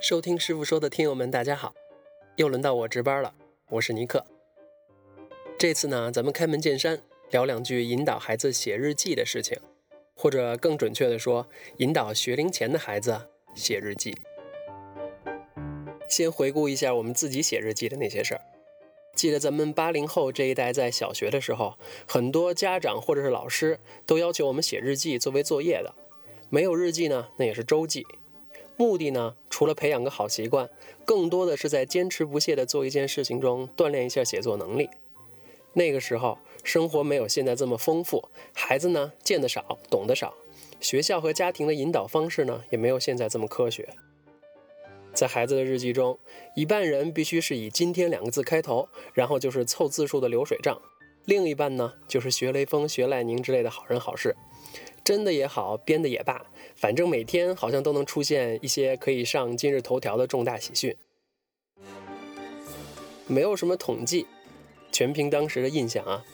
收听师傅说的听友们，大家好，又轮到我值班了，我是尼克。这次呢，咱们开门见山聊两句引导孩子写日记的事情，或者更准确的说，引导学龄前的孩子写日记。先回顾一下我们自己写日记的那些事儿。记得咱们八零后这一代在小学的时候，很多家长或者是老师都要求我们写日记作为作业的，没有日记呢，那也是周记。目的呢，除了培养个好习惯，更多的是在坚持不懈地做一件事情中锻炼一下写作能力。那个时候，生活没有现在这么丰富，孩子呢见得少，懂得少，学校和家庭的引导方式呢也没有现在这么科学。在孩子的日记中，一半人必须是以“今天”两个字开头，然后就是凑字数的流水账；另一半呢，就是学雷锋、学赖宁之类的好人好事。真的也好，编的也罢，反正每天好像都能出现一些可以上今日头条的重大喜讯。没有什么统计，全凭当时的印象啊，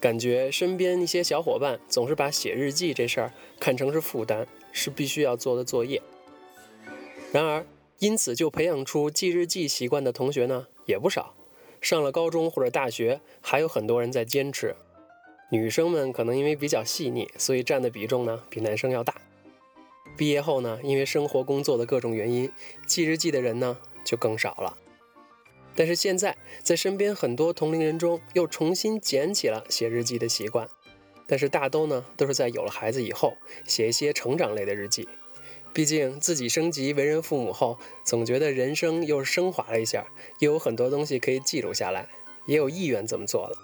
感觉身边一些小伙伴总是把写日记这事儿看成是负担，是必须要做的作业。然而，因此就培养出记日记习惯的同学呢也不少，上了高中或者大学，还有很多人在坚持。女生们可能因为比较细腻，所以占的比重呢比男生要大。毕业后呢，因为生活工作的各种原因，记日记的人呢就更少了。但是现在在身边很多同龄人中又重新捡起了写日记的习惯，但是大都呢都是在有了孩子以后写一些成长类的日记。毕竟自己升级为人父母后，总觉得人生又升华了一下，又有很多东西可以记录下来，也有意愿这么做了。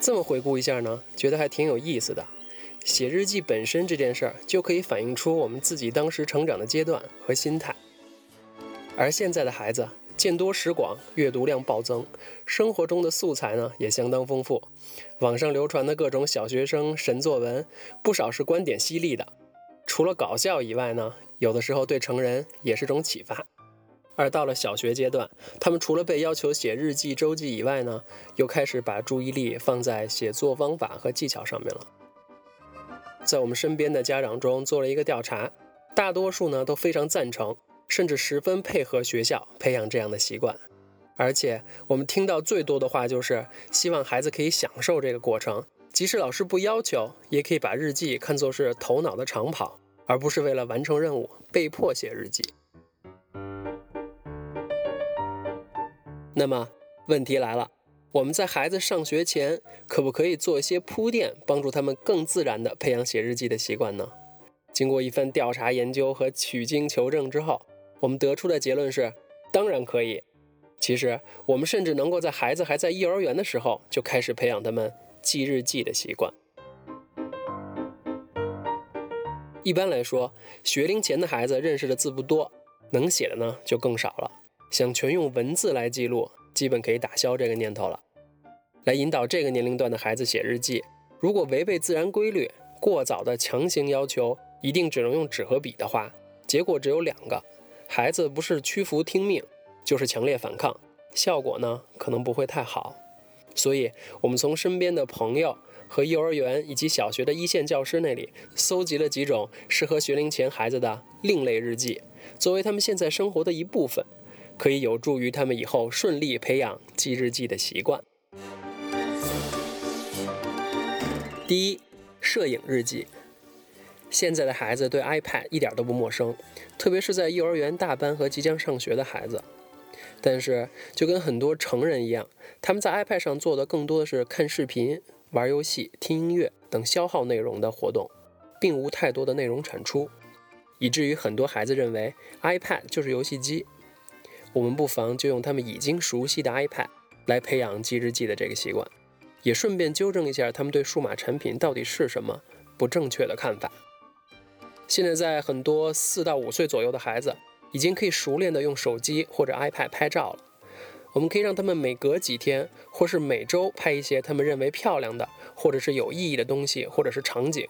这么回顾一下呢，觉得还挺有意思的。写日记本身这件事儿，就可以反映出我们自己当时成长的阶段和心态。而现在的孩子见多识广，阅读量暴增，生活中的素材呢也相当丰富。网上流传的各种小学生神作文，不少是观点犀利的。除了搞笑以外呢，有的时候对成人也是种启发。而到了小学阶段，他们除了被要求写日记、周记以外呢，又开始把注意力放在写作方法和技巧上面了。在我们身边的家长中做了一个调查，大多数呢都非常赞成，甚至十分配合学校培养这样的习惯。而且我们听到最多的话就是希望孩子可以享受这个过程，即使老师不要求，也可以把日记看作是头脑的长跑，而不是为了完成任务被迫写日记。那么问题来了，我们在孩子上学前，可不可以做一些铺垫，帮助他们更自然地培养写日记的习惯呢？经过一番调查研究和取经求证之后，我们得出的结论是，当然可以。其实，我们甚至能够在孩子还在幼儿园的时候，就开始培养他们记日记的习惯。一般来说，学龄前的孩子认识的字不多，能写的呢就更少了。想全用文字来记录，基本可以打消这个念头了。来引导这个年龄段的孩子写日记，如果违背自然规律，过早的强行要求一定只能用纸和笔的话，结果只有两个：孩子不是屈服听命，就是强烈反抗，效果呢可能不会太好。所以，我们从身边的朋友和幼儿园以及小学的一线教师那里搜集了几种适合学龄前孩子的另类日记，作为他们现在生活的一部分。可以有助于他们以后顺利培养记日记的习惯。第一，摄影日记。现在的孩子对 iPad 一点都不陌生，特别是在幼儿园大班和即将上学的孩子。但是，就跟很多成人一样，他们在 iPad 上做的更多的是看视频、玩游戏、听音乐等消耗内容的活动，并无太多的内容产出，以至于很多孩子认为 iPad 就是游戏机。我们不妨就用他们已经熟悉的 iPad 来培养记日记的这个习惯，也顺便纠正一下他们对数码产品到底是什么不正确的看法。现在在很多四到五岁左右的孩子已经可以熟练的用手机或者 iPad 拍照了。我们可以让他们每隔几天或是每周拍一些他们认为漂亮的或者是有意义的东西或者是场景，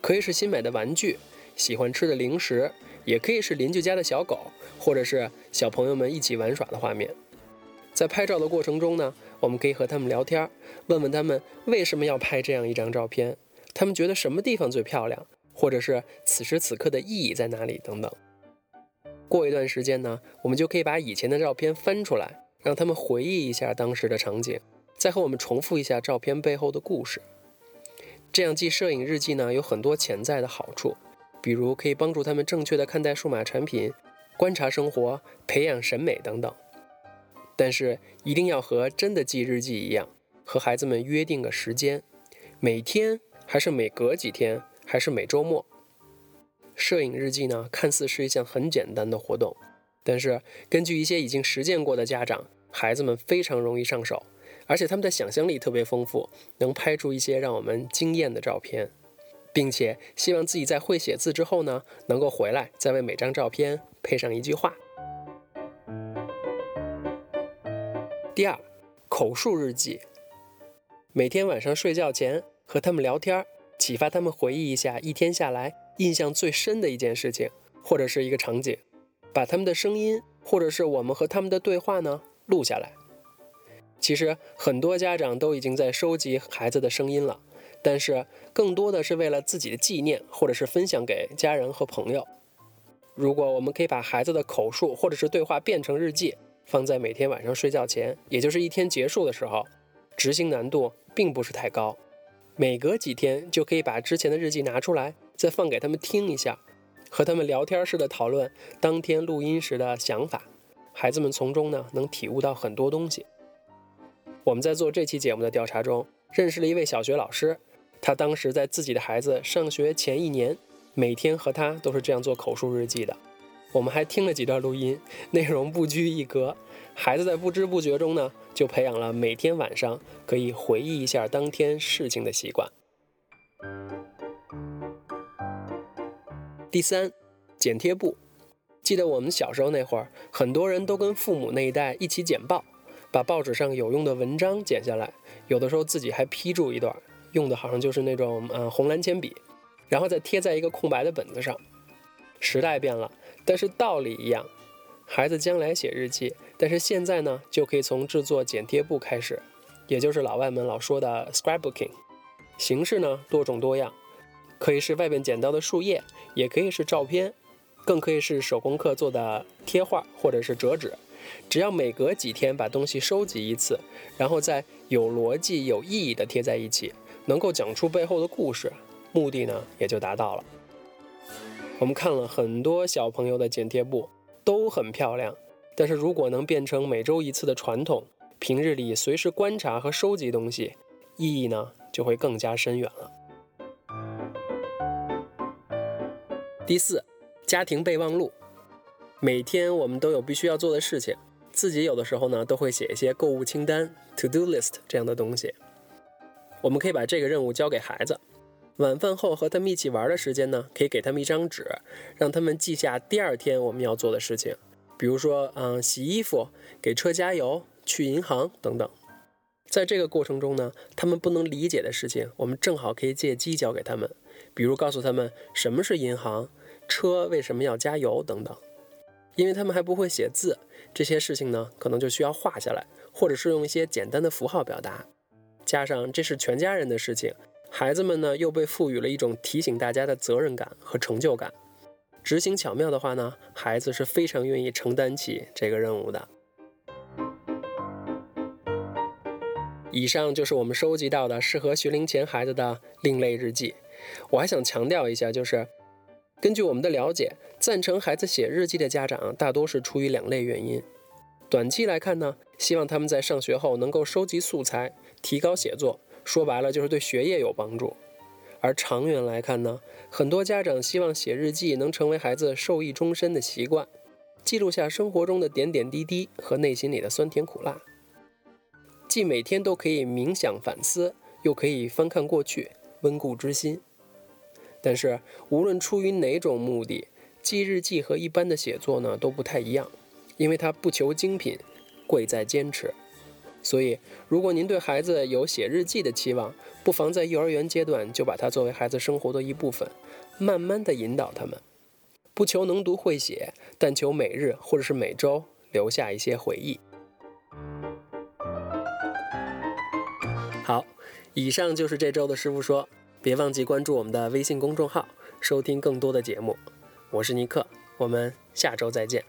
可以是新买的玩具，喜欢吃的零食。也可以是邻居家的小狗，或者是小朋友们一起玩耍的画面。在拍照的过程中呢，我们可以和他们聊天，问问他们为什么要拍这样一张照片，他们觉得什么地方最漂亮，或者是此时此刻的意义在哪里等等。过一段时间呢，我们就可以把以前的照片翻出来，让他们回忆一下当时的场景，再和我们重复一下照片背后的故事。这样记摄影日记呢，有很多潜在的好处，比如可以帮助他们正确的看待数码产品、观察生活、培养审美等等。但是一定要和真的记日记一样，和孩子们约定个时间，每天还是每隔几天，还是每周末。摄影日记呢，看似是一项很简单的活动，但是根据一些已经实践过的家长，孩子们非常容易上手，而且他们的想象力特别丰富，能拍出一些让我们惊艳的照片，并且希望自己在会写字之后呢，能够回来再为每张照片配上一句话。第二，口述日记，每天晚上睡觉前和他们聊天，启发他们回忆一下一天下来印象最深的一件事情或者是一个场景，把他们的声音或者是我们和他们的对话呢录下来。其实很多家长都已经在收集孩子的声音了，但是更多的是为了自己的纪念或者是分享给家人和朋友。如果我们可以把孩子的口述或者是对话变成日记。放在每天晚上睡觉前，也就是一天结束的时候，执行难度并不是太高。每隔几天就可以把之前的日记拿出来，再放给他们听一下，和他们聊天似的讨论当天录音时的想法。孩子们从中呢能体悟到很多东西。我们在做这期节目的调查中，认识了一位小学老师，他当时在自己的孩子上学前一年，每天和他都是这样做口述日记的。我们还听了几段录音，内容不拘一格，孩子在不知不觉中呢，就培养了每天晚上可以回忆一下当天事情的习惯。第三，剪贴簿。记得我们小时候那会儿，很多人都跟父母那一代一起剪报，把报纸上有用的文章剪下来，有的时候自己还批注一段，用的好像就是那种嗯红蓝铅笔，然后再贴在一个空白的本子上。时代变了。但是道理一样，孩子将来写日记，但是现在呢，就可以从制作剪贴簿开始，也就是老外们老说的 scrapbooking。形式呢多种多样，可以是外边捡到的树叶，也可以是照片，更可以是手工课做的贴画或者是折纸。只要每隔几天把东西收集一次，然后再有逻辑、有意义的贴在一起，能够讲出背后的故事，目的呢也就达到了。我们看了很多小朋友的剪贴簿，都很漂亮。但是如果能变成每周一次的传统，平日里随时观察和收集东西，意义呢就会更加深远了。第四，家庭备忘录。每天我们都有必须要做的事情，自己有的时候呢都会写一些购物清单 （to do list） 这样的东西。我们可以把这个任务交给孩子。晚饭后和他们一起玩的时间呢，可以给他们一张纸，让他们记下第二天我们要做的事情，比如说，嗯，洗衣服、给车加油、去银行等等。在这个过程中呢，他们不能理解的事情，我们正好可以借机教给他们，比如告诉他们什么是银行、车为什么要加油等等。因为他们还不会写字，这些事情呢，可能就需要画下来，或者是用一些简单的符号表达。加上这是全家人的事情。孩子们呢，又被赋予了一种提醒大家的责任感和成就感。执行巧妙的话呢，孩子是非常愿意承担起这个任务的。以上就是我们收集到的适合学龄前孩子的另类日记。我还想强调一下，就是根据我们的了解，赞成孩子写日记的家长大多是出于两类原因。短期来看呢，希望他们在上学后能够收集素材，提高写作。说白了就是对学业有帮助，而长远来看呢，很多家长希望写日记能成为孩子受益终身的习惯，记录下生活中的点点滴滴和内心里的酸甜苦辣，既每天都可以冥想反思，又可以翻看过去，温故知新。但是无论出于哪种目的，记日记和一般的写作呢都不太一样，因为它不求精品，贵在坚持。所以，如果您对孩子有写日记的期望，不妨在幼儿园阶段就把它作为孩子生活的一部分，慢慢的引导他们，不求能读会写，但求每日或者是每周留下一些回忆。好，以上就是这周的师傅说，别忘记关注我们的微信公众号，收听更多的节目。我是尼克，我们下周再见。